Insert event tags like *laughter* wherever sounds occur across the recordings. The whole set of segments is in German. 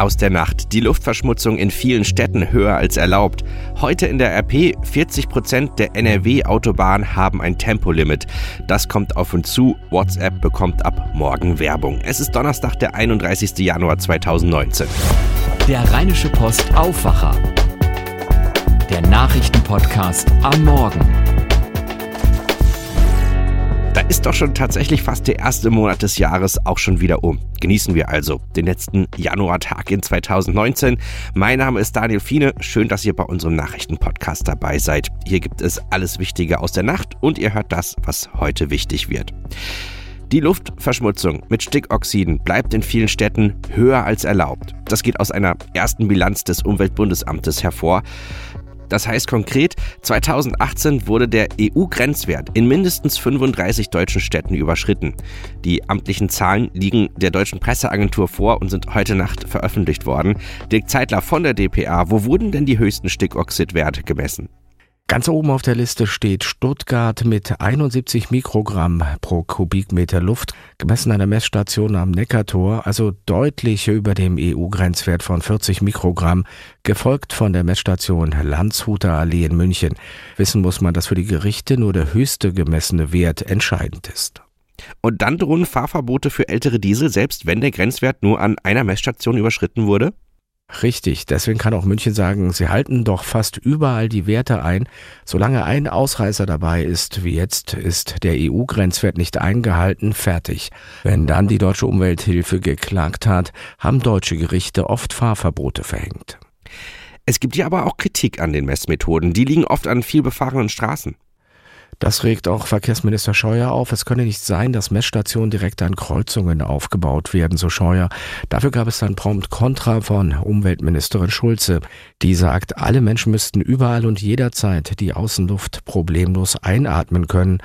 aus der Nacht. Die Luftverschmutzung in vielen Städten höher als erlaubt. Heute in der RP 40 Prozent der NRW-Autobahnen haben ein Tempolimit. Das kommt auf uns zu. WhatsApp bekommt ab morgen Werbung. Es ist Donnerstag, der 31. Januar 2019. Der Rheinische Post Aufwacher. Der Nachrichtenpodcast am Morgen. Ist doch schon tatsächlich fast der erste Monat des Jahres auch schon wieder um. Genießen wir also den letzten Januartag in 2019. Mein Name ist Daniel Fiene. Schön, dass ihr bei unserem Nachrichtenpodcast dabei seid. Hier gibt es alles Wichtige aus der Nacht und ihr hört das, was heute wichtig wird. Die Luftverschmutzung mit Stickoxiden bleibt in vielen Städten höher als erlaubt. Das geht aus einer ersten Bilanz des Umweltbundesamtes hervor. Das heißt konkret, 2018 wurde der EU-Grenzwert in mindestens 35 deutschen Städten überschritten. Die amtlichen Zahlen liegen der deutschen Presseagentur vor und sind heute Nacht veröffentlicht worden. Dirk Zeitler von der DPA, wo wurden denn die höchsten Stickoxidwerte gemessen? Ganz oben auf der Liste steht Stuttgart mit 71 Mikrogramm pro Kubikmeter Luft, gemessen an der Messstation am Neckartor, also deutlich über dem EU-Grenzwert von 40 Mikrogramm, gefolgt von der Messstation Landshuter Allee in München. Wissen muss man, dass für die Gerichte nur der höchste gemessene Wert entscheidend ist. Und dann drohen Fahrverbote für ältere Diesel, selbst wenn der Grenzwert nur an einer Messstation überschritten wurde? Richtig, deswegen kann auch München sagen, sie halten doch fast überall die Werte ein. Solange ein Ausreißer dabei ist, wie jetzt, ist der EU-Grenzwert nicht eingehalten, fertig. Wenn dann die deutsche Umwelthilfe geklagt hat, haben deutsche Gerichte oft Fahrverbote verhängt. Es gibt ja aber auch Kritik an den Messmethoden. Die liegen oft an vielbefahrenen Straßen. Das regt auch Verkehrsminister Scheuer auf. Es könne nicht sein, dass Messstationen direkt an Kreuzungen aufgebaut werden, so Scheuer. Dafür gab es dann prompt Kontra von Umweltministerin Schulze. Die sagt, alle Menschen müssten überall und jederzeit die Außenluft problemlos einatmen können.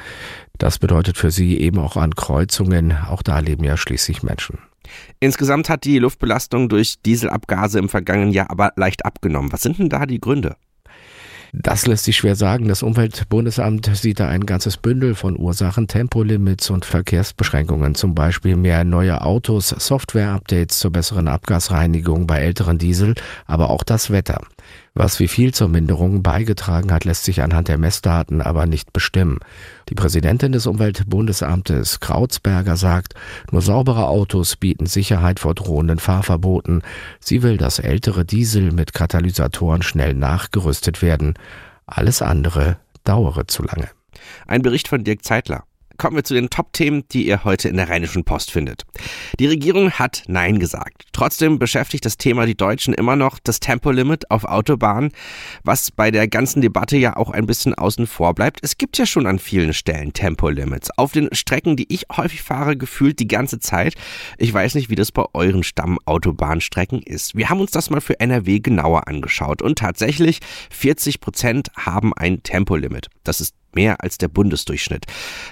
Das bedeutet für sie eben auch an Kreuzungen. Auch da leben ja schließlich Menschen. Insgesamt hat die Luftbelastung durch Dieselabgase im vergangenen Jahr aber leicht abgenommen. Was sind denn da die Gründe? Das lässt sich schwer sagen. Das Umweltbundesamt sieht da ein ganzes Bündel von Ursachen, Tempolimits und Verkehrsbeschränkungen, zum Beispiel mehr neue Autos, Software-Updates zur besseren Abgasreinigung bei älteren Diesel, aber auch das Wetter. Was wie viel zur Minderung beigetragen hat, lässt sich anhand der Messdaten aber nicht bestimmen. Die Präsidentin des Umweltbundesamtes Krautsberger sagt, nur saubere Autos bieten Sicherheit vor drohenden Fahrverboten. Sie will, dass ältere Diesel mit Katalysatoren schnell nachgerüstet werden. Alles andere dauere zu lange. Ein Bericht von Dirk Zeitler kommen wir zu den Top-Themen, die ihr heute in der Rheinischen Post findet. Die Regierung hat Nein gesagt. Trotzdem beschäftigt das Thema die Deutschen immer noch das Tempolimit auf Autobahnen, was bei der ganzen Debatte ja auch ein bisschen außen vor bleibt. Es gibt ja schon an vielen Stellen Tempolimits. Auf den Strecken, die ich häufig fahre, gefühlt die ganze Zeit. Ich weiß nicht, wie das bei euren Stammautobahnstrecken ist. Wir haben uns das mal für NRW genauer angeschaut und tatsächlich 40 Prozent haben ein Tempolimit. Das ist mehr als der Bundesdurchschnitt.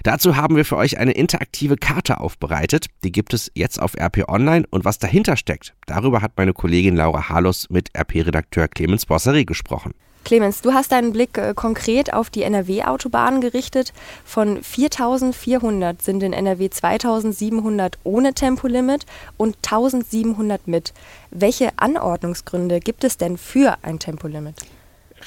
Dazu haben wir für euch eine interaktive Karte aufbereitet. Die gibt es jetzt auf RP Online und was dahinter steckt, darüber hat meine Kollegin Laura Harlos mit RP-Redakteur Clemens Bosseri gesprochen. Clemens, du hast deinen Blick äh, konkret auf die NRW-Autobahnen gerichtet. Von 4400 sind in NRW 2700 ohne Tempolimit und 1700 mit. Welche Anordnungsgründe gibt es denn für ein Tempolimit?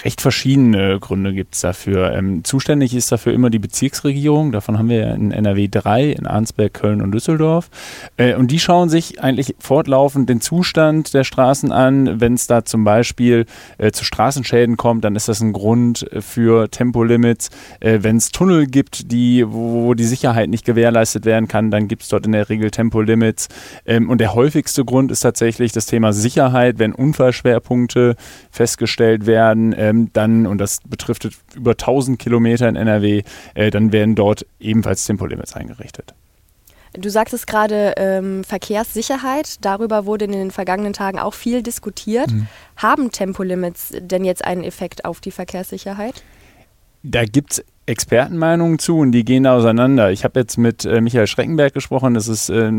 Recht verschiedene Gründe gibt es dafür. Ähm, zuständig ist dafür immer die Bezirksregierung. Davon haben wir in NRW drei, in Arnsberg, Köln und Düsseldorf. Äh, und die schauen sich eigentlich fortlaufend den Zustand der Straßen an. Wenn es da zum Beispiel äh, zu Straßenschäden kommt, dann ist das ein Grund für Tempolimits. Äh, Wenn es Tunnel gibt, die, wo, wo, die Sicherheit nicht gewährleistet werden kann, dann gibt es dort in der Regel Tempolimits. Ähm, und der häufigste Grund ist tatsächlich das Thema Sicherheit, wenn Unfallschwerpunkte festgestellt werden äh, ähm, dann, und das betrifft über 1000 Kilometer in NRW, äh, dann werden dort ebenfalls Tempolimits eingerichtet. Du sagtest gerade ähm, Verkehrssicherheit. Darüber wurde in den vergangenen Tagen auch viel diskutiert. Mhm. Haben Tempolimits denn jetzt einen Effekt auf die Verkehrssicherheit? Da gibt es Expertenmeinungen zu und die gehen auseinander. Ich habe jetzt mit äh, Michael Schreckenberg gesprochen, das ist äh,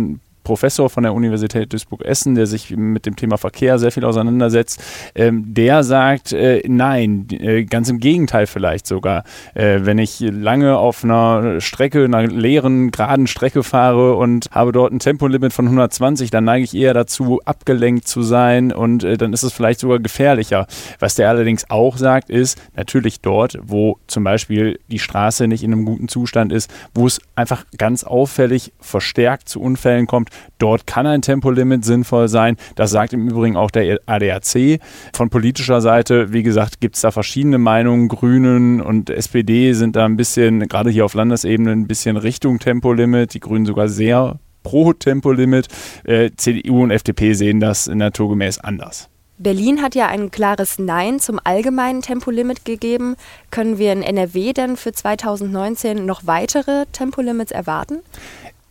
Professor von der Universität Duisburg-Essen, der sich mit dem Thema Verkehr sehr viel auseinandersetzt, ähm, der sagt, äh, nein, äh, ganz im Gegenteil vielleicht sogar. Äh, wenn ich lange auf einer Strecke, einer leeren, geraden Strecke fahre und habe dort ein Tempolimit von 120, dann neige ich eher dazu, abgelenkt zu sein und äh, dann ist es vielleicht sogar gefährlicher. Was der allerdings auch sagt, ist natürlich dort, wo zum Beispiel die Straße nicht in einem guten Zustand ist, wo es einfach ganz auffällig verstärkt zu Unfällen kommt, dort kann ein Tempolimit sinnvoll sein. Das sagt im Übrigen auch der ADAC. Von politischer Seite, wie gesagt, gibt es da verschiedene Meinungen. Grünen und SPD sind da ein bisschen, gerade hier auf Landesebene, ein bisschen Richtung Tempolimit. Die Grünen sogar sehr pro Tempolimit. Äh, CDU und FDP sehen das naturgemäß anders. Berlin hat ja ein klares Nein zum allgemeinen Tempolimit gegeben. Können wir in NRW denn für 2019 noch weitere Tempolimits erwarten?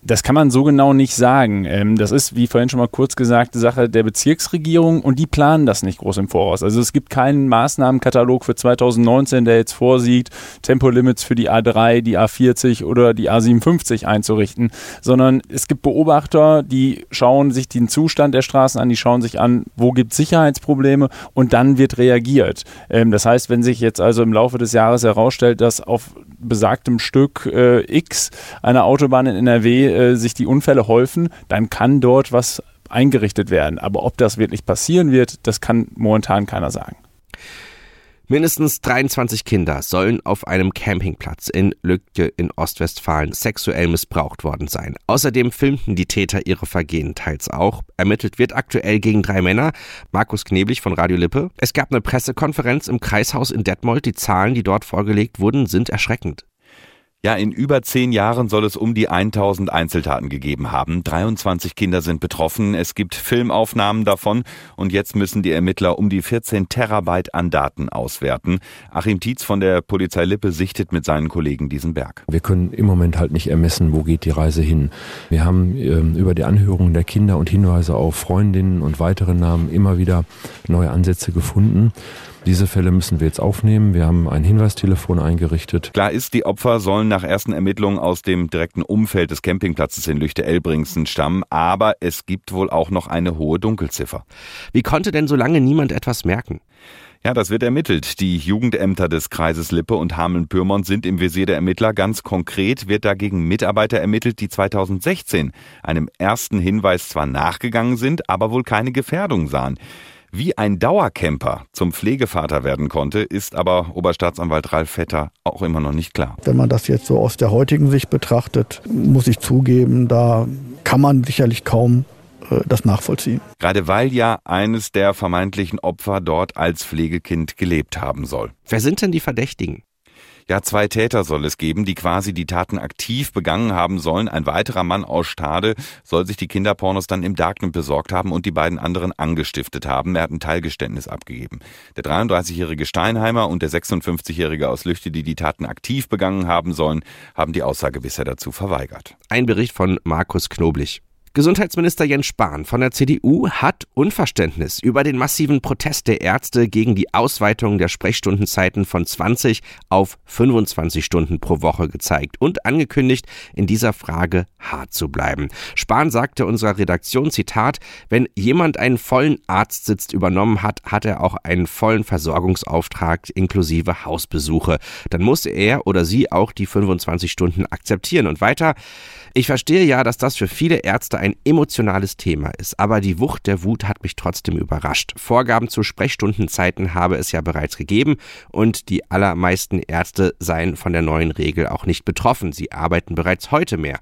Das kann man so genau nicht sagen. Ähm, das ist, wie vorhin schon mal kurz gesagt, Sache der Bezirksregierung und die planen das nicht groß im Voraus. Also es gibt keinen Maßnahmenkatalog für 2019, der jetzt vorsieht, Tempolimits für die A3, die A40 oder die A57 einzurichten, sondern es gibt Beobachter, die schauen sich den Zustand der Straßen an, die schauen sich an, wo gibt es Sicherheitsprobleme und dann wird reagiert. Ähm, das heißt, wenn sich jetzt also im Laufe des Jahres herausstellt, dass auf besagtem Stück äh, X einer Autobahn in NRW äh, sich die Unfälle häufen, dann kann dort was eingerichtet werden. Aber ob das wirklich passieren wird, das kann momentan keiner sagen. Mindestens 23 Kinder sollen auf einem Campingplatz in Lücke in Ostwestfalen sexuell missbraucht worden sein. Außerdem filmten die Täter ihre Vergehen teils auch. Ermittelt wird aktuell gegen drei Männer. Markus Kneblich von Radio Lippe. Es gab eine Pressekonferenz im Kreishaus in Detmold. Die Zahlen, die dort vorgelegt wurden, sind erschreckend. Ja, in über zehn Jahren soll es um die 1000 Einzeltaten gegeben haben. 23 Kinder sind betroffen. Es gibt Filmaufnahmen davon. Und jetzt müssen die Ermittler um die 14 Terabyte an Daten auswerten. Achim Tietz von der Polizei Lippe sichtet mit seinen Kollegen diesen Berg. Wir können im Moment halt nicht ermessen, wo geht die Reise hin. Wir haben ähm, über die Anhörungen der Kinder und Hinweise auf Freundinnen und weitere Namen immer wieder neue Ansätze gefunden. Diese Fälle müssen wir jetzt aufnehmen. Wir haben ein Hinweistelefon eingerichtet. Klar ist, die Opfer sollen nach ersten Ermittlungen aus dem direkten Umfeld des Campingplatzes in Lüchte-Elbringsen stammen, aber es gibt wohl auch noch eine hohe Dunkelziffer. Wie konnte denn so lange niemand etwas merken? Ja, das wird ermittelt. Die Jugendämter des Kreises Lippe und Hameln-Pyrmont sind im Visier der Ermittler. Ganz konkret wird dagegen Mitarbeiter ermittelt, die 2016 einem ersten Hinweis zwar nachgegangen sind, aber wohl keine Gefährdung sahen. Wie ein Dauercamper zum Pflegevater werden konnte, ist aber Oberstaatsanwalt Ralf Vetter auch immer noch nicht klar. Wenn man das jetzt so aus der heutigen Sicht betrachtet, muss ich zugeben, da kann man sicherlich kaum äh, das nachvollziehen. Gerade weil ja eines der vermeintlichen Opfer dort als Pflegekind gelebt haben soll. Wer sind denn die Verdächtigen? Ja, zwei Täter soll es geben, die quasi die Taten aktiv begangen haben sollen. Ein weiterer Mann aus Stade soll sich die Kinderpornos dann im Darknet besorgt haben und die beiden anderen angestiftet haben. Er hat ein Teilgeständnis abgegeben. Der 33-jährige Steinheimer und der 56-jährige aus Lüchte, die die Taten aktiv begangen haben sollen, haben die Aussage bisher dazu verweigert. Ein Bericht von Markus Knoblich. Gesundheitsminister Jens Spahn von der CDU hat Unverständnis über den massiven Protest der Ärzte gegen die Ausweitung der Sprechstundenzeiten von 20 auf 25 Stunden pro Woche gezeigt und angekündigt, in dieser Frage hart zu bleiben. Spahn sagte unserer Redaktion, Zitat, wenn jemand einen vollen Arztsitz übernommen hat, hat er auch einen vollen Versorgungsauftrag inklusive Hausbesuche. Dann muss er oder sie auch die 25 Stunden akzeptieren. Und weiter, ich verstehe ja, dass das für viele Ärzte emotionales Thema ist, aber die Wucht der Wut hat mich trotzdem überrascht. Vorgaben zu Sprechstundenzeiten habe es ja bereits gegeben und die allermeisten Ärzte seien von der neuen Regel auch nicht betroffen. Sie arbeiten bereits heute mehr.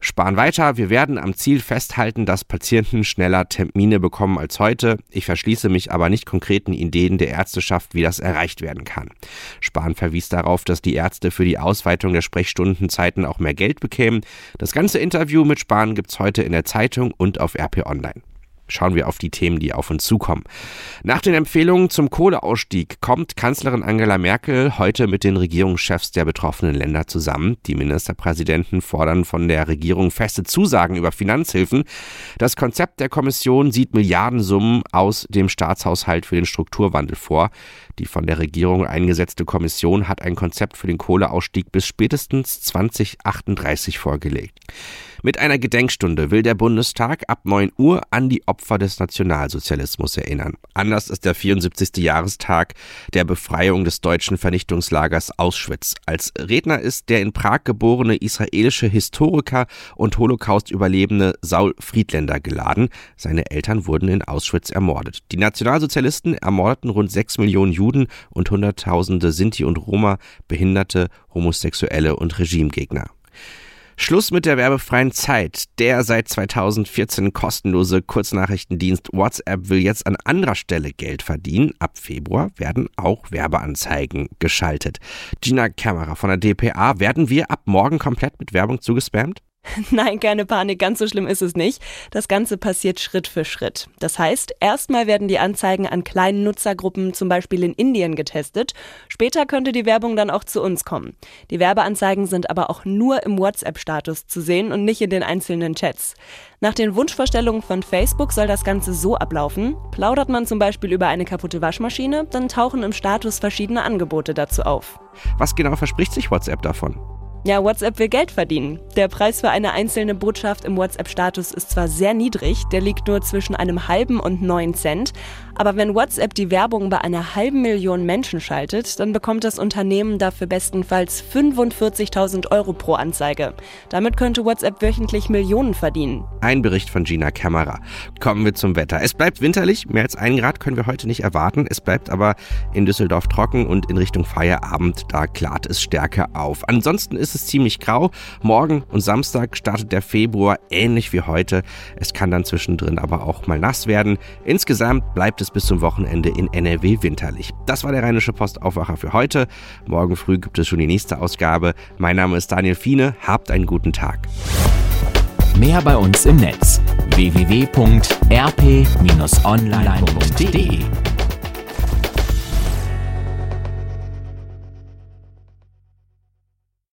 Sparen weiter, wir werden am Ziel festhalten, dass Patienten schneller Termine bekommen als heute. Ich verschließe mich aber nicht konkreten Ideen der Ärzteschaft, wie das erreicht werden kann. Spahn verwies darauf, dass die Ärzte für die Ausweitung der Sprechstundenzeiten auch mehr Geld bekämen. Das ganze Interview mit Spahn gibt's heute in der Zeitung und auf RP Online. Schauen wir auf die Themen, die auf uns zukommen. Nach den Empfehlungen zum Kohleausstieg kommt Kanzlerin Angela Merkel heute mit den Regierungschefs der betroffenen Länder zusammen. Die Ministerpräsidenten fordern von der Regierung feste Zusagen über Finanzhilfen. Das Konzept der Kommission sieht Milliardensummen aus dem Staatshaushalt für den Strukturwandel vor. Die von der Regierung eingesetzte Kommission hat ein Konzept für den Kohleausstieg bis spätestens 2038 vorgelegt. Mit einer Gedenkstunde will der Bundestag ab 9 Uhr an die Opfer des Nationalsozialismus erinnern. Anders ist der 74. Jahrestag der Befreiung des deutschen Vernichtungslagers Auschwitz. Als Redner ist der in Prag geborene israelische Historiker und Holocaust-Überlebende Saul Friedländer geladen. Seine Eltern wurden in Auschwitz ermordet. Die Nationalsozialisten ermordeten rund 6 Millionen Juden und Hunderttausende Sinti und Roma, Behinderte, Homosexuelle und Regimegegner. Schluss mit der werbefreien Zeit. Der seit 2014 kostenlose Kurznachrichtendienst WhatsApp will jetzt an anderer Stelle Geld verdienen. Ab Februar werden auch Werbeanzeigen geschaltet. Gina Kämmerer von der DPA, werden wir ab morgen komplett mit Werbung zugespammt? *laughs* Nein, keine Panik, ganz so schlimm ist es nicht. Das Ganze passiert Schritt für Schritt. Das heißt, erstmal werden die Anzeigen an kleinen Nutzergruppen, zum Beispiel in Indien, getestet. Später könnte die Werbung dann auch zu uns kommen. Die Werbeanzeigen sind aber auch nur im WhatsApp-Status zu sehen und nicht in den einzelnen Chats. Nach den Wunschvorstellungen von Facebook soll das Ganze so ablaufen. Plaudert man zum Beispiel über eine kaputte Waschmaschine, dann tauchen im Status verschiedene Angebote dazu auf. Was genau verspricht sich WhatsApp davon? Ja, WhatsApp will Geld verdienen. Der Preis für eine einzelne Botschaft im WhatsApp-Status ist zwar sehr niedrig, der liegt nur zwischen einem halben und neun Cent, aber wenn WhatsApp die Werbung bei einer halben Million Menschen schaltet, dann bekommt das Unternehmen dafür bestenfalls 45.000 Euro pro Anzeige. Damit könnte WhatsApp wöchentlich Millionen verdienen. Ein Bericht von Gina Kamera. Kommen wir zum Wetter. Es bleibt winterlich, mehr als ein Grad können wir heute nicht erwarten. Es bleibt aber in Düsseldorf trocken und in Richtung Feierabend, da klart es stärker auf. Ansonsten ist es ziemlich grau. Morgen und Samstag startet der Februar ähnlich wie heute. Es kann dann zwischendrin aber auch mal nass werden. Insgesamt bleibt es bis zum Wochenende in NRW winterlich. Das war der Rheinische Postaufwacher für heute. Morgen früh gibt es schon die nächste Ausgabe. Mein Name ist Daniel Fiene. Habt einen guten Tag. Mehr bei uns im Netz www.rp-online.de